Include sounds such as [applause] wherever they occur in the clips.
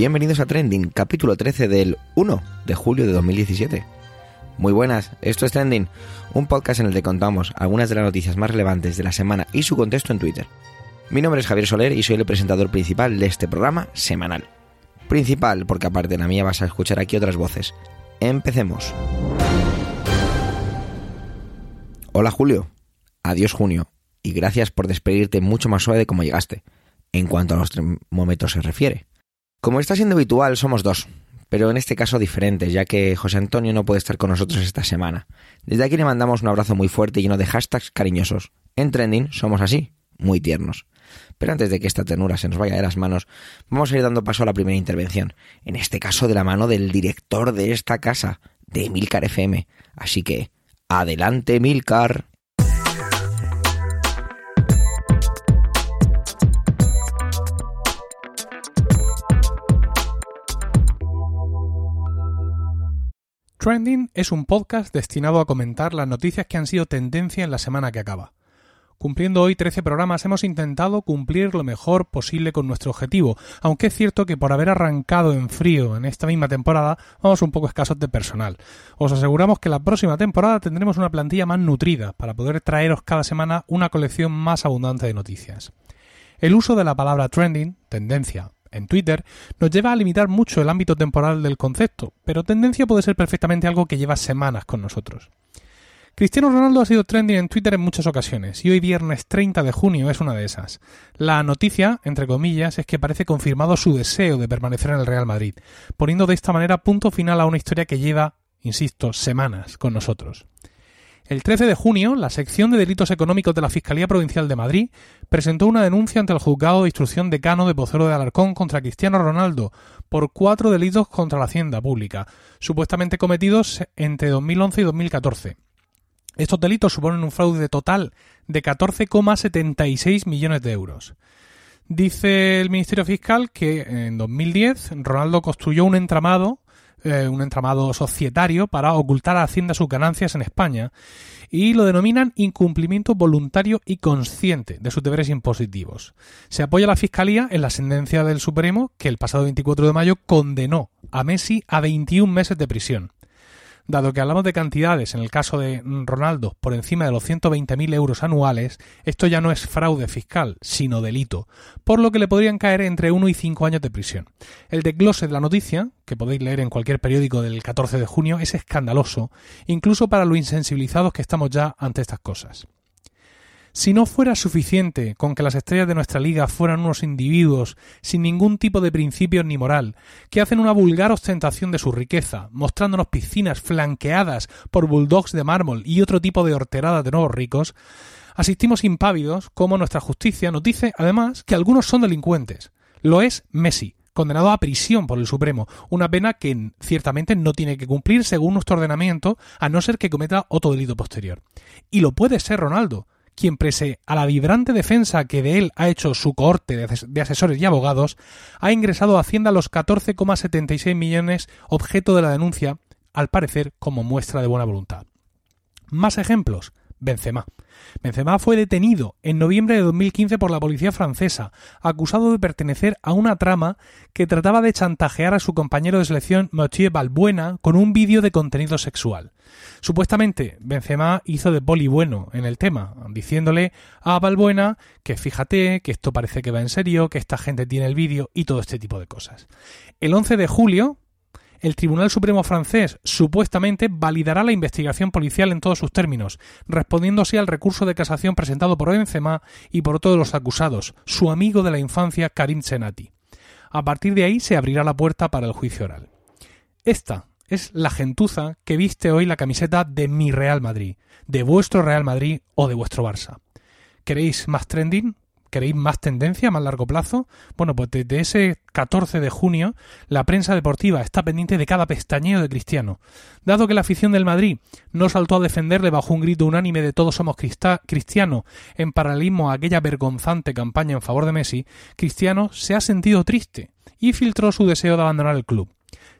Bienvenidos a Trending, capítulo 13 del 1 de julio de 2017. Muy buenas, esto es Trending, un podcast en el que contamos algunas de las noticias más relevantes de la semana y su contexto en Twitter. Mi nombre es Javier Soler y soy el presentador principal de este programa semanal. Principal porque aparte de la mía vas a escuchar aquí otras voces. Empecemos. Hola Julio, adiós junio, y gracias por despedirte mucho más suave de como llegaste, en cuanto a los termómetros se refiere. Como está siendo habitual, somos dos, pero en este caso diferentes, ya que José Antonio no puede estar con nosotros esta semana. Desde aquí le mandamos un abrazo muy fuerte y lleno de hashtags cariñosos. En Trending somos así, muy tiernos. Pero antes de que esta ternura se nos vaya de las manos, vamos a ir dando paso a la primera intervención, en este caso de la mano del director de esta casa, de Emilcar FM. Así que, adelante Emilcar. Trending es un podcast destinado a comentar las noticias que han sido tendencia en la semana que acaba. Cumpliendo hoy 13 programas hemos intentado cumplir lo mejor posible con nuestro objetivo, aunque es cierto que por haber arrancado en frío en esta misma temporada vamos un poco escasos de personal. Os aseguramos que la próxima temporada tendremos una plantilla más nutrida para poder traeros cada semana una colección más abundante de noticias. El uso de la palabra trending, tendencia, en Twitter nos lleva a limitar mucho el ámbito temporal del concepto, pero tendencia puede ser perfectamente algo que lleva semanas con nosotros. Cristiano Ronaldo ha sido trending en Twitter en muchas ocasiones y hoy viernes 30 de junio es una de esas. La noticia, entre comillas, es que parece confirmado su deseo de permanecer en el Real Madrid, poniendo de esta manera punto final a una historia que lleva, insisto, semanas con nosotros. El 13 de junio, la sección de delitos económicos de la Fiscalía Provincial de Madrid presentó una denuncia ante el juzgado de instrucción decano de Pozuelo de Alarcón contra Cristiano Ronaldo por cuatro delitos contra la hacienda pública, supuestamente cometidos entre 2011 y 2014. Estos delitos suponen un fraude total de 14,76 millones de euros. Dice el Ministerio Fiscal que en 2010 Ronaldo construyó un entramado eh, un entramado societario para ocultar a Hacienda sus ganancias en España y lo denominan incumplimiento voluntario y consciente de sus deberes impositivos. Se apoya la Fiscalía en la sentencia del Supremo que el pasado 24 de mayo condenó a Messi a 21 meses de prisión. Dado que hablamos de cantidades, en el caso de Ronaldo, por encima de los 120.000 euros anuales, esto ya no es fraude fiscal, sino delito, por lo que le podrían caer entre 1 y 5 años de prisión. El desglose de la noticia, que podéis leer en cualquier periódico del 14 de junio, es escandaloso, incluso para lo insensibilizados que estamos ya ante estas cosas. Si no fuera suficiente con que las estrellas de nuestra liga fueran unos individuos sin ningún tipo de principios ni moral, que hacen una vulgar ostentación de su riqueza, mostrándonos piscinas flanqueadas por bulldogs de mármol y otro tipo de horteradas de nuevos ricos, asistimos impávidos como nuestra justicia nos dice además que algunos son delincuentes. Lo es Messi, condenado a prisión por el Supremo, una pena que ciertamente no tiene que cumplir según nuestro ordenamiento, a no ser que cometa otro delito posterior. Y lo puede ser Ronaldo, quien prese a la vibrante defensa que de él ha hecho su cohorte de asesores y abogados, ha ingresado a Hacienda los 14,76 millones objeto de la denuncia, al parecer como muestra de buena voluntad. Más ejemplos. Benzema. Benzema fue detenido en noviembre de 2015 por la policía francesa, acusado de pertenecer a una trama que trataba de chantajear a su compañero de selección Mathieu Balbuena con un vídeo de contenido sexual. Supuestamente, Benzema hizo de poli bueno en el tema, diciéndole a Balbuena que fíjate, que esto parece que va en serio, que esta gente tiene el vídeo y todo este tipo de cosas. El 11 de julio, el Tribunal Supremo francés supuestamente validará la investigación policial en todos sus términos, respondiendo así al recurso de casación presentado por Benzema y por todos los acusados, su amigo de la infancia Karim Senati. A partir de ahí se abrirá la puerta para el juicio oral. Esta es la gentuza que viste hoy la camiseta de mi Real Madrid, de vuestro Real Madrid o de vuestro Barça. ¿Queréis más trending? ¿Queréis más tendencia más largo plazo? Bueno, pues desde ese 14 de junio la prensa deportiva está pendiente de cada pestañeo de Cristiano. Dado que la afición del Madrid no saltó a defenderle bajo un grito unánime de todos somos cristiano en paralelismo a aquella vergonzante campaña en favor de Messi, Cristiano se ha sentido triste y filtró su deseo de abandonar el club.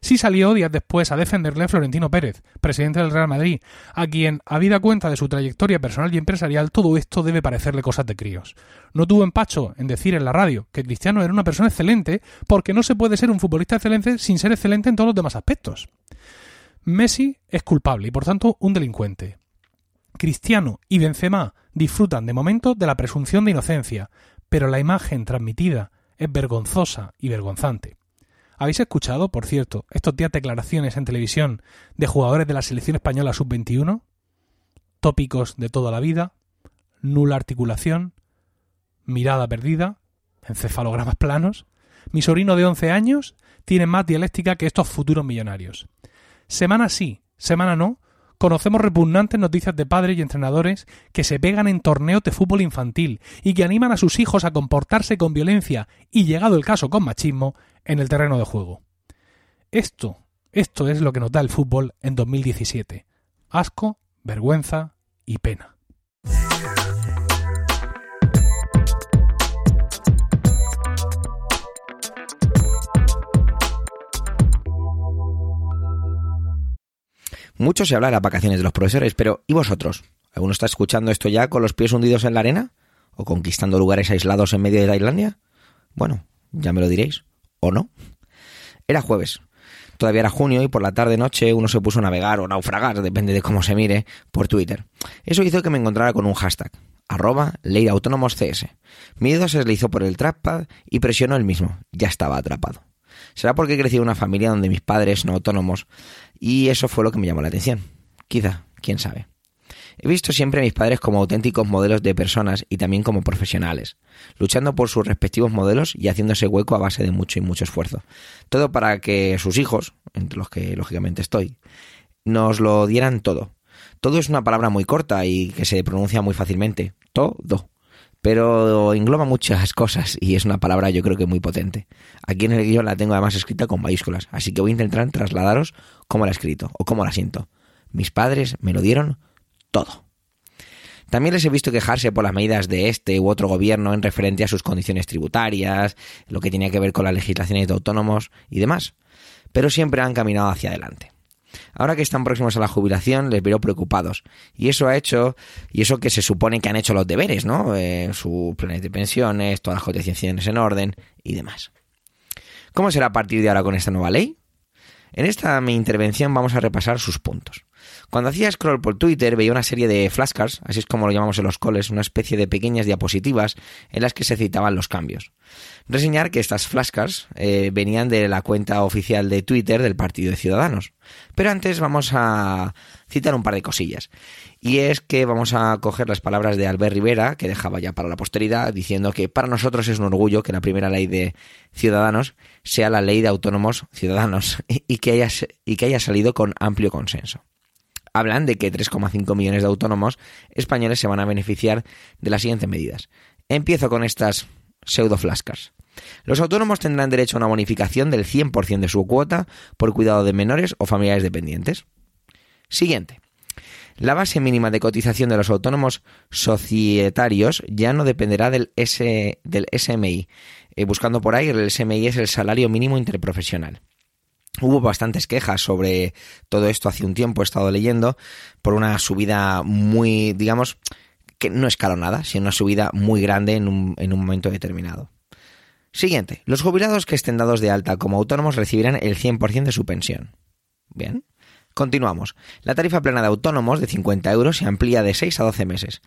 Sí salió días después a defenderle Florentino Pérez, presidente del Real Madrid, a quien, habida cuenta de su trayectoria personal y empresarial, todo esto debe parecerle cosas de críos. No tuvo empacho en decir en la radio que Cristiano era una persona excelente, porque no se puede ser un futbolista excelente sin ser excelente en todos los demás aspectos. Messi es culpable y por tanto un delincuente. Cristiano y Benzema disfrutan de momento de la presunción de inocencia, pero la imagen transmitida es vergonzosa y vergonzante. ¿Habéis escuchado, por cierto, estos días declaraciones en televisión de jugadores de la selección española sub-21? Tópicos de toda la vida, nula articulación, mirada perdida, encefalogramas [laughs] planos. Mi sobrino de 11 años tiene más dialéctica que estos futuros millonarios. Semana sí, semana no, conocemos repugnantes noticias de padres y entrenadores que se pegan en torneos de fútbol infantil y que animan a sus hijos a comportarse con violencia y, llegado el caso, con machismo, en el terreno de juego. Esto, esto es lo que nos da el fútbol en 2017. Asco, vergüenza y pena. Mucho se habla de las vacaciones de los profesores, pero ¿y vosotros? ¿Alguno está escuchando esto ya con los pies hundidos en la arena? ¿O conquistando lugares aislados en medio de Tailandia? Bueno, ya me lo diréis. ¿O no? Era jueves. Todavía era junio y por la tarde-noche uno se puso a navegar o naufragar, depende de cómo se mire, por Twitter. Eso hizo que me encontrara con un hashtag, arroba ley autónomos. Mi dedo se deslizó por el trackpad y presionó el mismo. Ya estaba atrapado. Será porque crecí en una familia donde mis padres son autónomos y eso fue lo que me llamó la atención. Quizá, quién sabe. He visto siempre a mis padres como auténticos modelos de personas y también como profesionales, luchando por sus respectivos modelos y haciéndose hueco a base de mucho y mucho esfuerzo. Todo para que sus hijos, entre los que lógicamente estoy, nos lo dieran todo. Todo es una palabra muy corta y que se pronuncia muy fácilmente. Todo pero engloba muchas cosas y es una palabra yo creo que muy potente. Aquí en el guion la tengo además escrita con mayúsculas, así que voy a intentar trasladaros cómo la he escrito o cómo la siento. Mis padres me lo dieron todo. También les he visto quejarse por las medidas de este u otro gobierno en referente a sus condiciones tributarias, lo que tenía que ver con las legislaciones de autónomos y demás, pero siempre han caminado hacia adelante. Ahora que están próximos a la jubilación, les veo preocupados. Y eso ha hecho, y eso que se supone que han hecho los deberes, ¿no? Eh, sus planes de pensiones, todas las cotizaciones en orden y demás. ¿Cómo será a partir de ahora con esta nueva ley? En esta mi intervención vamos a repasar sus puntos. Cuando hacía scroll por Twitter veía una serie de flashcards, así es como lo llamamos en los coles, una especie de pequeñas diapositivas en las que se citaban los cambios. Reseñar que estas flashcards eh, venían de la cuenta oficial de Twitter del Partido de Ciudadanos. Pero antes vamos a citar un par de cosillas. Y es que vamos a coger las palabras de Albert Rivera, que dejaba ya para la posteridad, diciendo que para nosotros es un orgullo que la primera ley de Ciudadanos sea la ley de autónomos ciudadanos [laughs] y que haya, y que haya salido con amplio consenso hablan de que 3,5 millones de autónomos españoles se van a beneficiar de las siguientes medidas. Empiezo con estas pseudo flascas. Los autónomos tendrán derecho a una bonificación del 100% de su cuota por cuidado de menores o familiares dependientes. Siguiente. La base mínima de cotización de los autónomos societarios ya no dependerá del, SMI. Eh, buscando por ahí, el SMI es el salario mínimo interprofesional. Hubo bastantes quejas sobre todo esto hace un tiempo, he estado leyendo, por una subida muy, digamos, que no escalonada, sino una subida muy grande en un, en un momento determinado. Siguiente, los jubilados que estén dados de alta como autónomos recibirán el 100% de su pensión. Bien. Continuamos. La tarifa plana de autónomos de 50 euros se amplía de 6 a 12 meses.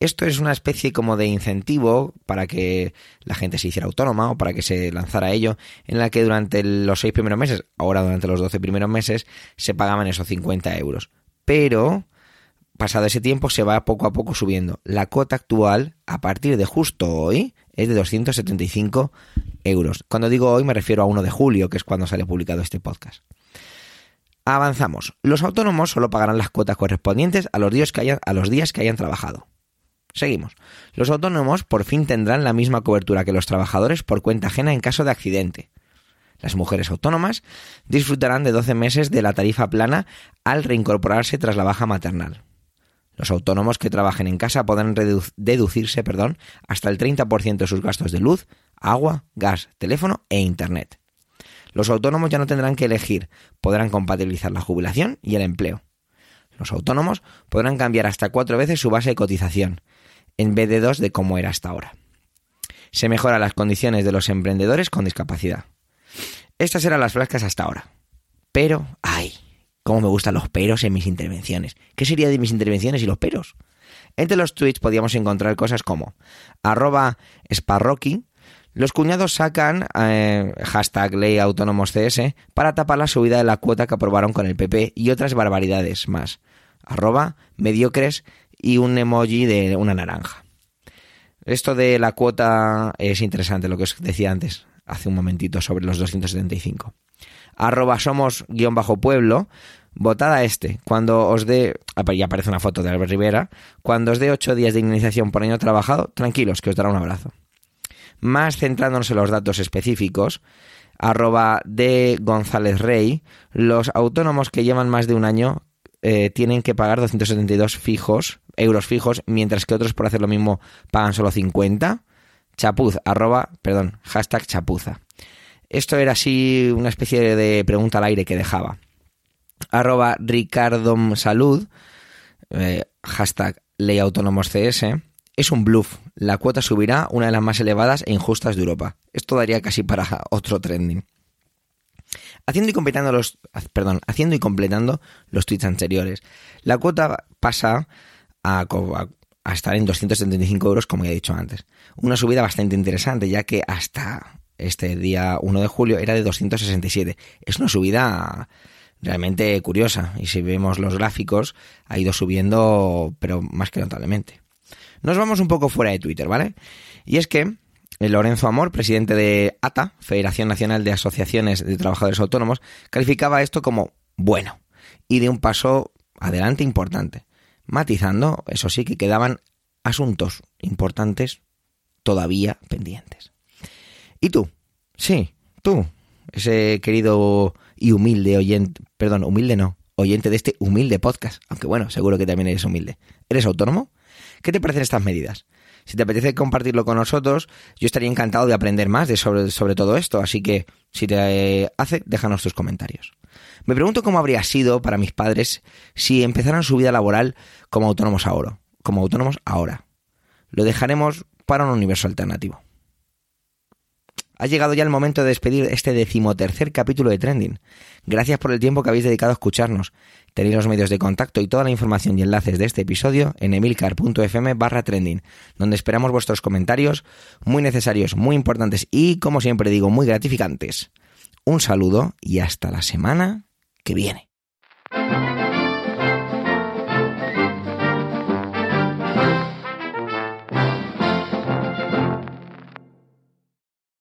Esto es una especie como de incentivo para que la gente se hiciera autónoma o para que se lanzara ello, en la que durante los seis primeros meses, ahora durante los 12 primeros meses, se pagaban esos 50 euros. Pero, pasado ese tiempo, se va poco a poco subiendo. La cuota actual, a partir de justo hoy, es de 275 euros. Cuando digo hoy me refiero a 1 de julio, que es cuando sale publicado este podcast. Avanzamos. Los autónomos solo pagarán las cuotas correspondientes a los días que hayan, trabajado. Seguimos. Los autónomos por fin tendrán la misma cobertura que los trabajadores por cuenta ajena en caso de accidente. Las mujeres autónomas disfrutarán de 12 meses de la tarifa plana al reincorporarse tras la baja maternal. Los autónomos que trabajen en casa podrán deducirse perdón, hasta el 30% de sus gastos de luz, agua, gas, teléfono e Internet. Los autónomos ya no tendrán que elegir, podrán compatibilizar la jubilación y el empleo. Los autónomos podrán cambiar hasta cuatro veces su base de cotización, en vez de dos de como era hasta ahora. Se mejoran las condiciones de los emprendedores con discapacidad. Estas eran las flascas hasta ahora. Pero, ay, cómo me gustan los peros en mis intervenciones. ¿Qué sería de mis intervenciones y los peros? Entre los tweets podíamos encontrar cosas como arroba los cuñados sacan eh, hashtag ley autónomos CS para tapar la subida de la cuota que aprobaron con el PP y otras barbaridades más. Arroba mediocres y un emoji de una naranja. Esto de la cuota es interesante, lo que os decía antes, hace un momentito, sobre los 275. Arroba somos guion bajo pueblo, votad a este. Cuando os dé, ya aparece una foto de Albert Rivera, cuando os dé ocho días de indemnización por año trabajado, tranquilos, que os dará un abrazo. Más centrándonos en los datos específicos, arroba de González Rey, los autónomos que llevan más de un año eh, tienen que pagar 272 fijos, euros fijos, mientras que otros por hacer lo mismo pagan solo 50. Chapuz, arroba, perdón, hashtag chapuza. Esto era así una especie de pregunta al aire que dejaba. Arroba Ricardo Salud, eh, hashtag ley autónomos CS es un bluff. La cuota subirá una de las más elevadas e injustas de Europa. Esto daría casi para [laughs] otro trending. Haciendo y completando los, perdón, haciendo y completando los tweets anteriores, la cuota pasa a, a estar en 275 euros, como ya he dicho antes. Una subida bastante interesante, ya que hasta este día 1 de julio era de 267. Es una subida realmente curiosa y si vemos los gráficos ha ido subiendo, pero más que notablemente. Nos vamos un poco fuera de Twitter, ¿vale? Y es que Lorenzo Amor, presidente de ATA, Federación Nacional de Asociaciones de Trabajadores Autónomos, calificaba esto como bueno y de un paso adelante importante, matizando, eso sí, que quedaban asuntos importantes todavía pendientes. ¿Y tú? Sí, tú, ese querido y humilde oyente, perdón, humilde no, oyente de este humilde podcast, aunque bueno, seguro que también eres humilde. ¿Eres autónomo? ¿Qué te parecen estas medidas? Si te apetece compartirlo con nosotros, yo estaría encantado de aprender más de sobre, sobre todo esto, así que si te hace, déjanos tus comentarios. Me pregunto cómo habría sido para mis padres si empezaran su vida laboral como autónomos ahora, como autónomos ahora. Lo dejaremos para un universo alternativo. Ha llegado ya el momento de despedir este decimotercer capítulo de Trending. Gracias por el tiempo que habéis dedicado a escucharnos. Tenéis los medios de contacto y toda la información y enlaces de este episodio en emilcar.fm barra trending, donde esperamos vuestros comentarios, muy necesarios, muy importantes y, como siempre digo, muy gratificantes. Un saludo y hasta la semana que viene.